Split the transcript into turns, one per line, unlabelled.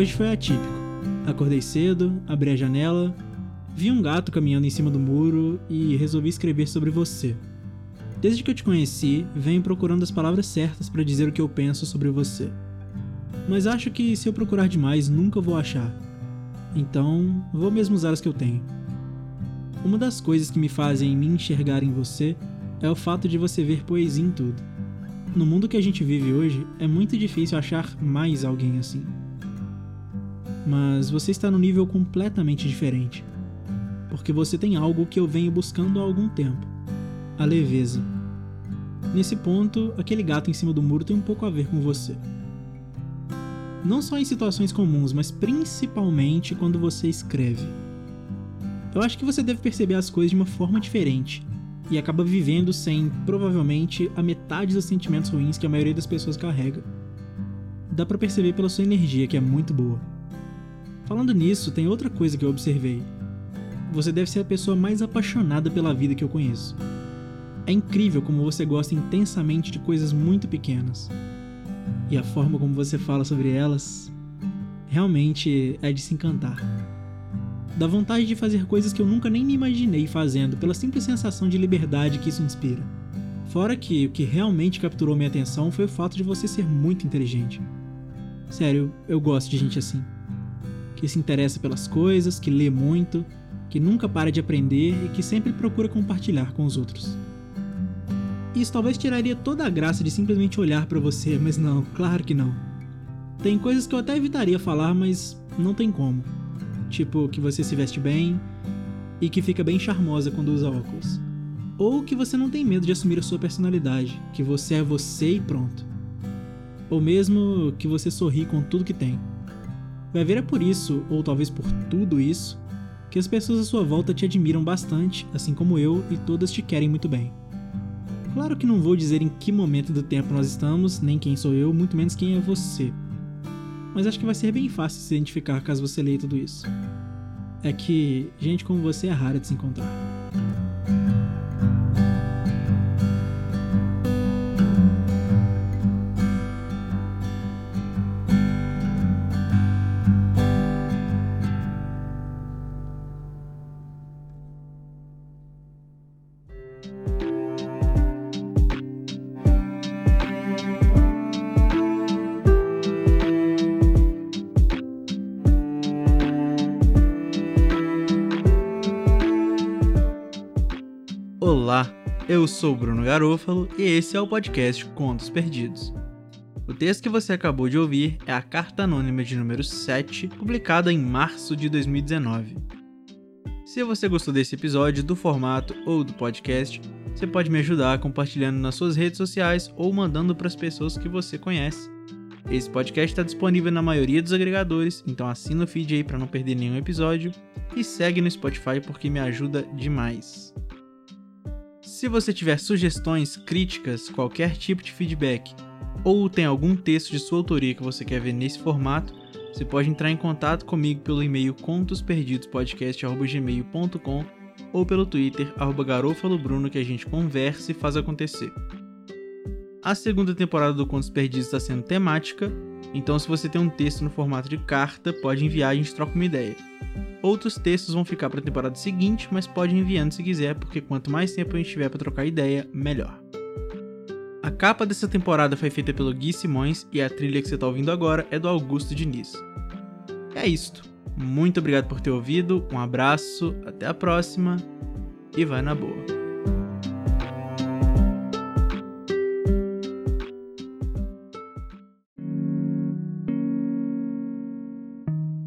Hoje foi atípico. Acordei cedo, abri a janela, vi um gato caminhando em cima do muro e resolvi escrever sobre você. Desde que eu te conheci, venho procurando as palavras certas para dizer o que eu penso sobre você. Mas acho que se eu procurar demais, nunca vou achar. Então, vou mesmo usar as que eu tenho. Uma das coisas que me fazem me enxergar em você é o fato de você ver poesia em tudo. No mundo que a gente vive hoje, é muito difícil achar mais alguém assim mas você está num nível completamente diferente. Porque você tem algo que eu venho buscando há algum tempo: a leveza. Nesse ponto, aquele gato em cima do muro tem um pouco a ver com você. Não só em situações comuns, mas principalmente quando você escreve. Eu acho que você deve perceber as coisas de uma forma diferente e acaba vivendo sem, provavelmente, a metade dos sentimentos ruins que a maioria das pessoas carrega. Dá para perceber pela sua energia que é muito boa. Falando nisso, tem outra coisa que eu observei. Você deve ser a pessoa mais apaixonada pela vida que eu conheço. É incrível como você gosta intensamente de coisas muito pequenas. E a forma como você fala sobre elas realmente é de se encantar. Dá vontade de fazer coisas que eu nunca nem me imaginei fazendo, pela simples sensação de liberdade que isso inspira. Fora que o que realmente capturou minha atenção foi o fato de você ser muito inteligente. Sério, eu gosto de gente assim que se interessa pelas coisas, que lê muito, que nunca para de aprender e que sempre procura compartilhar com os outros. Isso talvez tiraria toda a graça de simplesmente olhar para você, mas não, claro que não. Tem coisas que eu até evitaria falar, mas não tem como. Tipo que você se veste bem e que fica bem charmosa quando usa óculos. Ou que você não tem medo de assumir a sua personalidade, que você é você e pronto. Ou mesmo que você sorri com tudo que tem. Vai ver é por isso, ou talvez por tudo isso, que as pessoas à sua volta te admiram bastante, assim como eu, e todas te querem muito bem. Claro que não vou dizer em que momento do tempo nós estamos, nem quem sou eu, muito menos quem é você. Mas acho que vai ser bem fácil se identificar caso você leia tudo isso. É que gente como você é rara de se encontrar.
Olá, eu sou Bruno Garofalo e esse é o podcast Contos Perdidos. O texto que você acabou de ouvir é a Carta Anônima de número 7, publicada em março de 2019. Se você gostou desse episódio, do formato ou do podcast, você pode me ajudar compartilhando nas suas redes sociais ou mandando para as pessoas que você conhece. Esse podcast está disponível na maioria dos agregadores, então assina o feed aí para não perder nenhum episódio e segue no Spotify porque me ajuda demais. Se você tiver sugestões, críticas, qualquer tipo de feedback, ou tem algum texto de sua autoria que você quer ver nesse formato, você pode entrar em contato comigo pelo e-mail contosperdidospodcast.gmail.com ou pelo Twitter, garofalobruno, que a gente conversa e faz acontecer. A segunda temporada do Contos Perdidos está sendo temática, então se você tem um texto no formato de carta, pode enviar e a gente troca uma ideia. Outros textos vão ficar para a temporada seguinte, mas pode ir enviando se quiser, porque quanto mais tempo a gente tiver para trocar ideia, melhor. A capa dessa temporada foi feita pelo Gui Simões e a trilha que você está ouvindo agora é do Augusto Diniz. É isto. Muito obrigado por ter ouvido, um abraço, até a próxima e vai na boa.